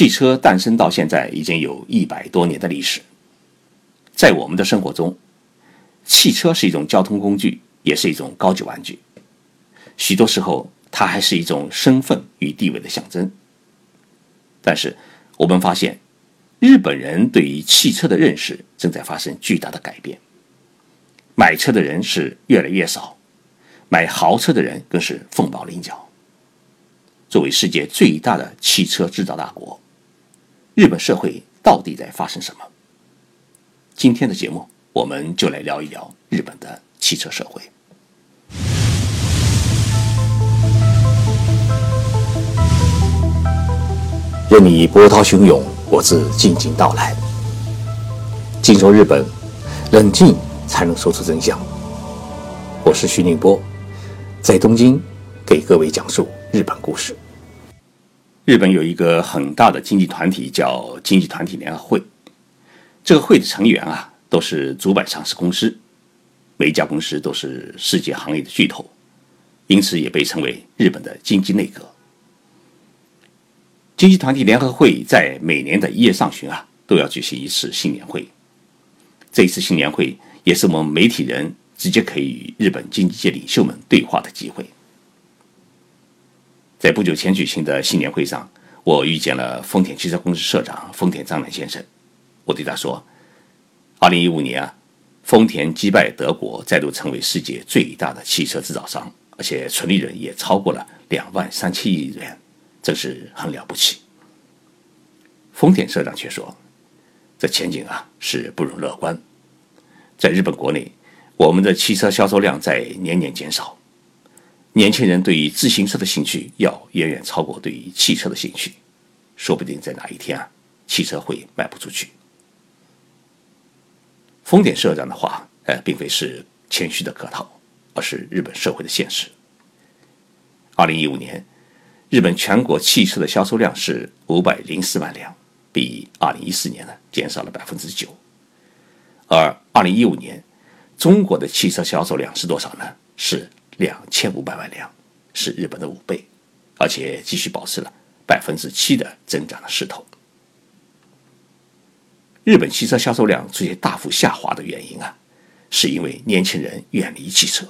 汽车诞生到现在已经有一百多年的历史，在我们的生活中，汽车是一种交通工具，也是一种高级玩具。许多时候，它还是一种身份与地位的象征。但是，我们发现，日本人对于汽车的认识正在发生巨大的改变。买车的人是越来越少，买豪车的人更是凤毛麟角。作为世界最大的汽车制造大国，日本社会到底在发生什么？今天的节目，我们就来聊一聊日本的汽车社会。任你波涛汹涌，我自静静到来。进入日本，冷静才能说出真相。我是徐宁波，在东京给各位讲述日本故事。日本有一个很大的经济团体，叫经济团体联合会。这个会的成员啊，都是主板上市公司，每一家公司都是世界行业的巨头，因此也被称为日本的经济内阁。经济团体联合会在每年的一月上旬啊，都要举行一次新年会。这一次新年会也是我们媒体人直接可以与日本经济界领袖们对话的机会。在不久前举行的新年会上，我遇见了丰田汽车公司社长丰田章男先生。我对他说：“二零一五年啊，丰田击败德国，再度成为世界最大的汽车制造商，而且纯利润也超过了两万三千亿元。”真是很了不起。丰田社长却说：“这前景啊是不容乐观。在日本国内，我们的汽车销售量在年年减少，年轻人对于自行车的兴趣要远远超过对于汽车的兴趣，说不定在哪一天啊，汽车会卖不出去。”丰田社长的话，呃，并非是谦虚的客套，而是日本社会的现实。二零一五年。日本全国汽车的销售量是五百零四万辆，比二零一四年呢减少了百分之九。而二零一五年，中国的汽车销售量是多少呢？是两千五百万辆，是日本的五倍，而且继续保持了百分之七的增长的势头。日本汽车销售量出现大幅下滑的原因啊，是因为年轻人远离汽车。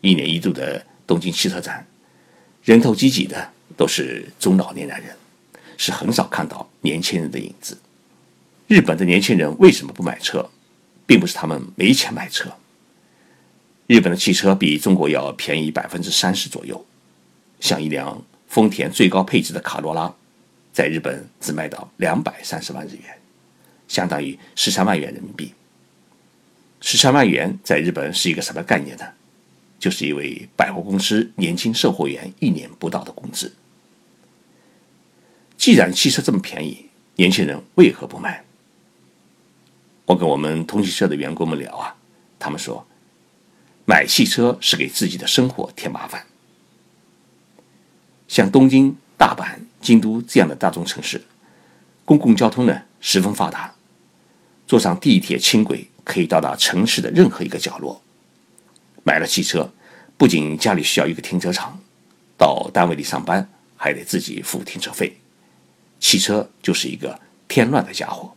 一年一度的东京汽车展。人头挤挤的都是中老年男人，是很少看到年轻人的影子。日本的年轻人为什么不买车，并不是他们没钱买车。日本的汽车比中国要便宜百分之三十左右，像一辆丰田最高配置的卡罗拉，在日本只卖到两百三十万日元，相当于十三万元人民币。十三万元在日本是一个什么概念呢？就是一位百货公司年轻售货员一年不到的工资。既然汽车这么便宜，年轻人为何不买？我跟我们通讯社的员工们聊啊，他们说，买汽车是给自己的生活添麻烦。像东京、大阪、京都这样的大中城市，公共交通呢十分发达，坐上地铁、轻轨可以到达城市的任何一个角落。买了汽车，不仅家里需要一个停车场，到单位里上班还得自己付停车费，汽车就是一个添乱的家伙。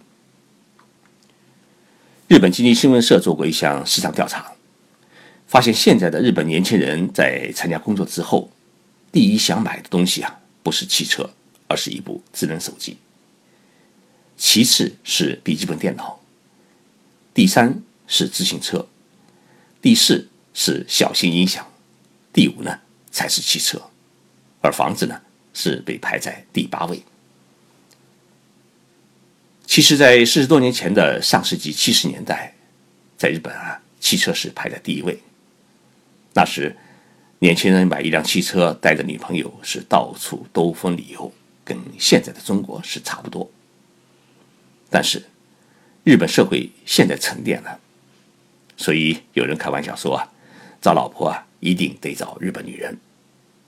日本经济新闻社做过一项市场调查，发现现在的日本年轻人在参加工作之后，第一想买的东西啊，不是汽车，而是一部智能手机，其次是笔记本电脑，第三是自行车，第四。是小型音响，第五呢才是汽车，而房子呢是被排在第八位。其实，在四十多年前的上世纪七十年代，在日本啊，汽车是排在第一位。那时，年轻人买一辆汽车带着女朋友是到处兜风旅游，跟现在的中国是差不多。但是，日本社会现在沉淀了，所以有人开玩笑说啊。找老婆啊，一定得找日本女人，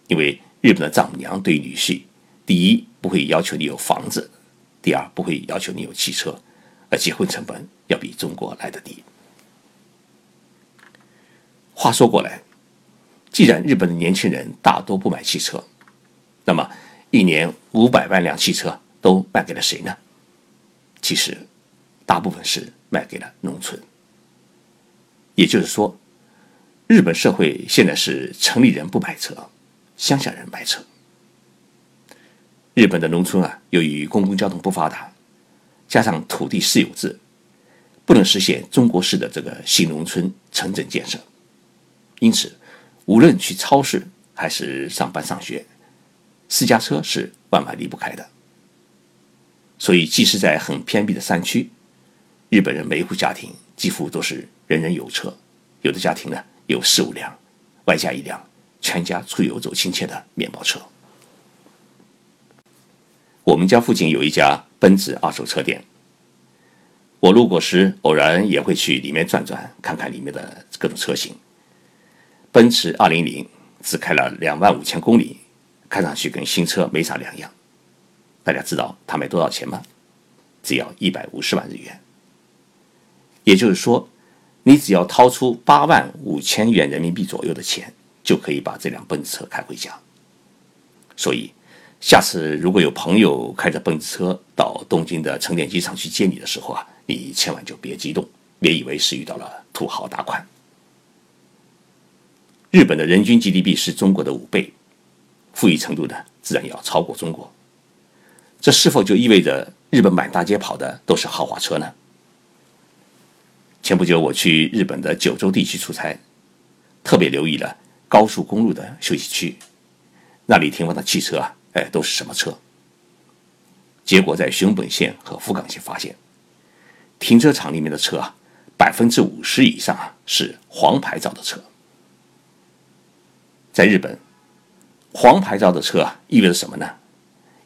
因为日本的丈母娘对女婿，第一不会要求你有房子，第二不会要求你有汽车，而结婚成本要比中国来得低。话说过来，既然日本的年轻人大多不买汽车，那么一年五百万辆汽车都卖给了谁呢？其实，大部分是卖给了农村。也就是说，日本社会现在是城里人不买车，乡下人买车。日本的农村啊，由于公共交通不发达，加上土地私有制，不能实现中国式的这个新农村城镇建设，因此，无论去超市还是上班上学，私家车是万万离不开的。所以，即使在很偏僻的山区，日本人每一户家庭几乎都是人人有车，有的家庭呢有四五辆，外加一辆全家出游走亲戚的面包车。我们家附近有一家奔驰二手车店，我路过时偶然也会去里面转转，看看里面的各种车型。奔驰二零零只开了两万五千公里，看上去跟新车没啥两样。大家知道它卖多少钱吗？只要一百五十万日元。也就是说，你只要掏出八万五千元人民币左右的钱，就可以把这辆奔驰车开回家。所以。下次如果有朋友开着奔驰车到东京的成田机场去接你的时候啊，你千万就别激动，别以为是遇到了土豪大款。日本的人均 GDP 是中国的五倍，富裕程度呢自然要超过中国。这是否就意味着日本满大街跑的都是豪华车呢？前不久我去日本的九州地区出差，特别留意了高速公路的休息区，那里停放的汽车啊。哎，都是什么车？结果在熊本县和福冈县发现，停车场里面的车啊，百分之五十以上啊是黄牌照的车。在日本，黄牌照的车啊意味着什么呢？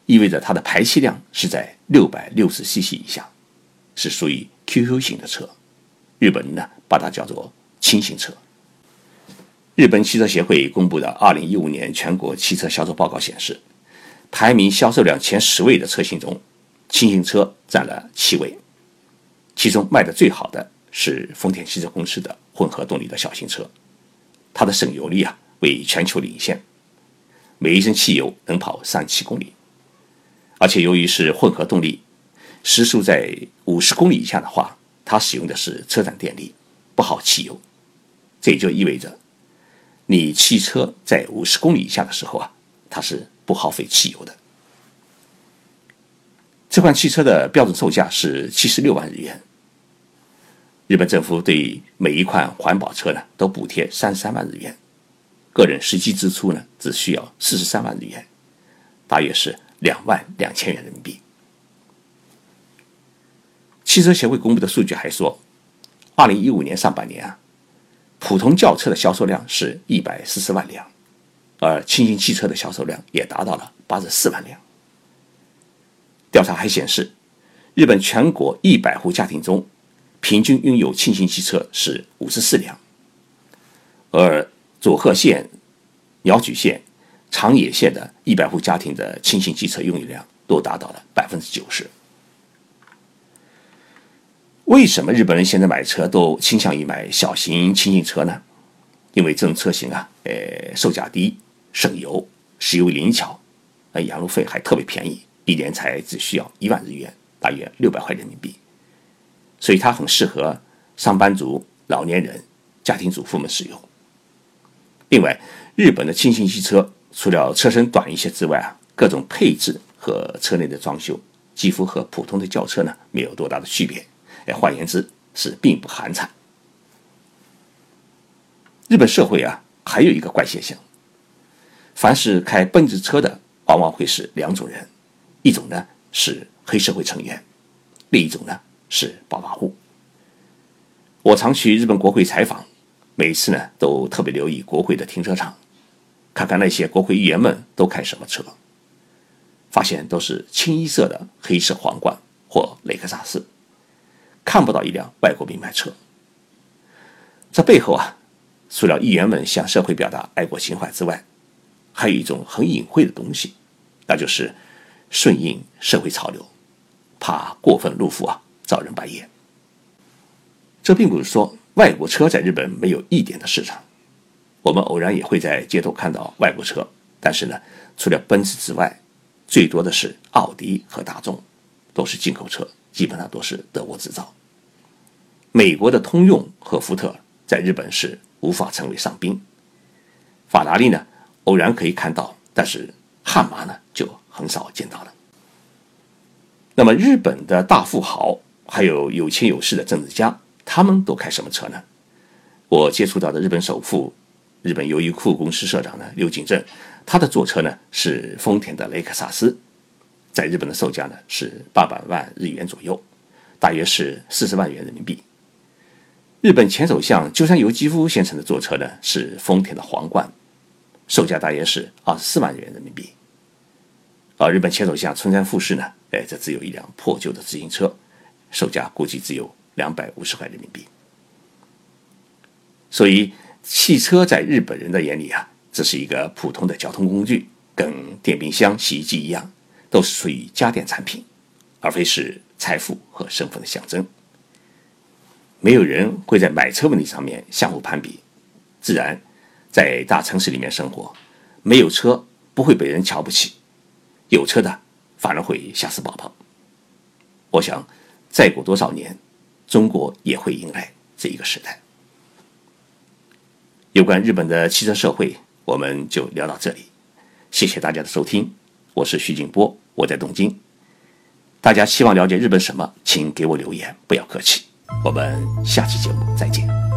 意味着它的排气量是在六百六十 CC 以下，是属于 QQ 型的车。日本人呢把它叫做轻型车。日本汽车协会公布的二零一五年全国汽车销售报告显示。排名销售量前十位的车型中，轻型车占了七位，其中卖的最好的是丰田汽车公司的混合动力的小型车，它的省油率啊为全球领先，每一升汽油能跑三七公里，而且由于是混合动力，时速在五十公里以下的话，它使用的是车载电力，不耗汽油，这也就意味着，你汽车在五十公里以下的时候啊，它是。不耗费汽油的这款汽车的标准售价是七十六万日元。日本政府对每一款环保车呢都补贴三十三万日元，个人实际支出呢只需要四十三万日元，大约是两万两千元人民币。汽车协会公布的数据还说，二零一五年上半年啊，普通轿车的销售量是一百四十万辆。而轻型汽车的销售量也达到了八十四万辆。调查还显示，日本全国一百户家庭中，平均拥有轻型汽车是五十四辆，而佐贺县、鸟取县、长野县的一百户家庭的轻型汽车拥有量都达到了百分之九十。为什么日本人现在买车都倾向于买小型轻型车呢？因为这种车型啊，呃，售价低。省油，使用灵巧，呃，养路费还特别便宜，一年才只需要一万日元，大约六百块人民币，所以它很适合上班族、老年人、家庭主妇们使用。另外，日本的轻型汽车除了车身短一些之外啊，各种配置和车内的装修几乎和普通的轿车呢没有多大的区别，哎，换言之是并不寒碜。日本社会啊，还有一个怪现象。凡是开奔驰车的，往往会是两种人，一种呢是黑社会成员，另一种呢是暴发户。我常去日本国会采访，每次呢都特别留意国会的停车场，看看那些国会议员们都开什么车，发现都是清一色的黑色皇冠或雷克萨斯，看不到一辆外国名牌车。这背后啊，除了议员们向社会表达爱国情怀之外，还有一种很隐晦的东西，那就是顺应社会潮流，怕过分露富啊，遭人白眼。这并不是说外国车在日本没有一点的市场，我们偶然也会在街头看到外国车，但是呢，除了奔驰之外，最多的是奥迪和大众，都是进口车，基本上都是德国制造。美国的通用和福特在日本是无法成为上宾。法拉利呢，偶然可以看到，但是悍马呢就很少见到了。那么日本的大富豪还有有钱有势的政治家，他们都开什么车呢？我接触到的日本首富、日本优衣库公司社长呢刘景正，他的坐车呢是丰田的雷克萨斯，在日本的售价呢是八百万日元左右，大约是四十万元人民币。日本前首相鸠山由纪夫先生的坐车呢是丰田的皇冠，售价大约是二十四万元人民币。而日本前首相村山富士呢，哎，这只有一辆破旧的自行车，售价估计只有两百五十块人民币。所以，汽车在日本人的眼里啊，只是一个普通的交通工具，跟电冰箱、洗衣机一样，都是属于家电产品，而非是财富和身份的象征。没有人会在买车问题上面相互攀比，自然，在大城市里面生活，没有车不会被人瞧不起，有车的反而会吓死宝宝。我想，再过多少年，中国也会迎来这一个时代。有关日本的汽车社会，我们就聊到这里，谢谢大家的收听，我是徐静波，我在东京。大家希望了解日本什么，请给我留言，不要客气。我们下期节目再见。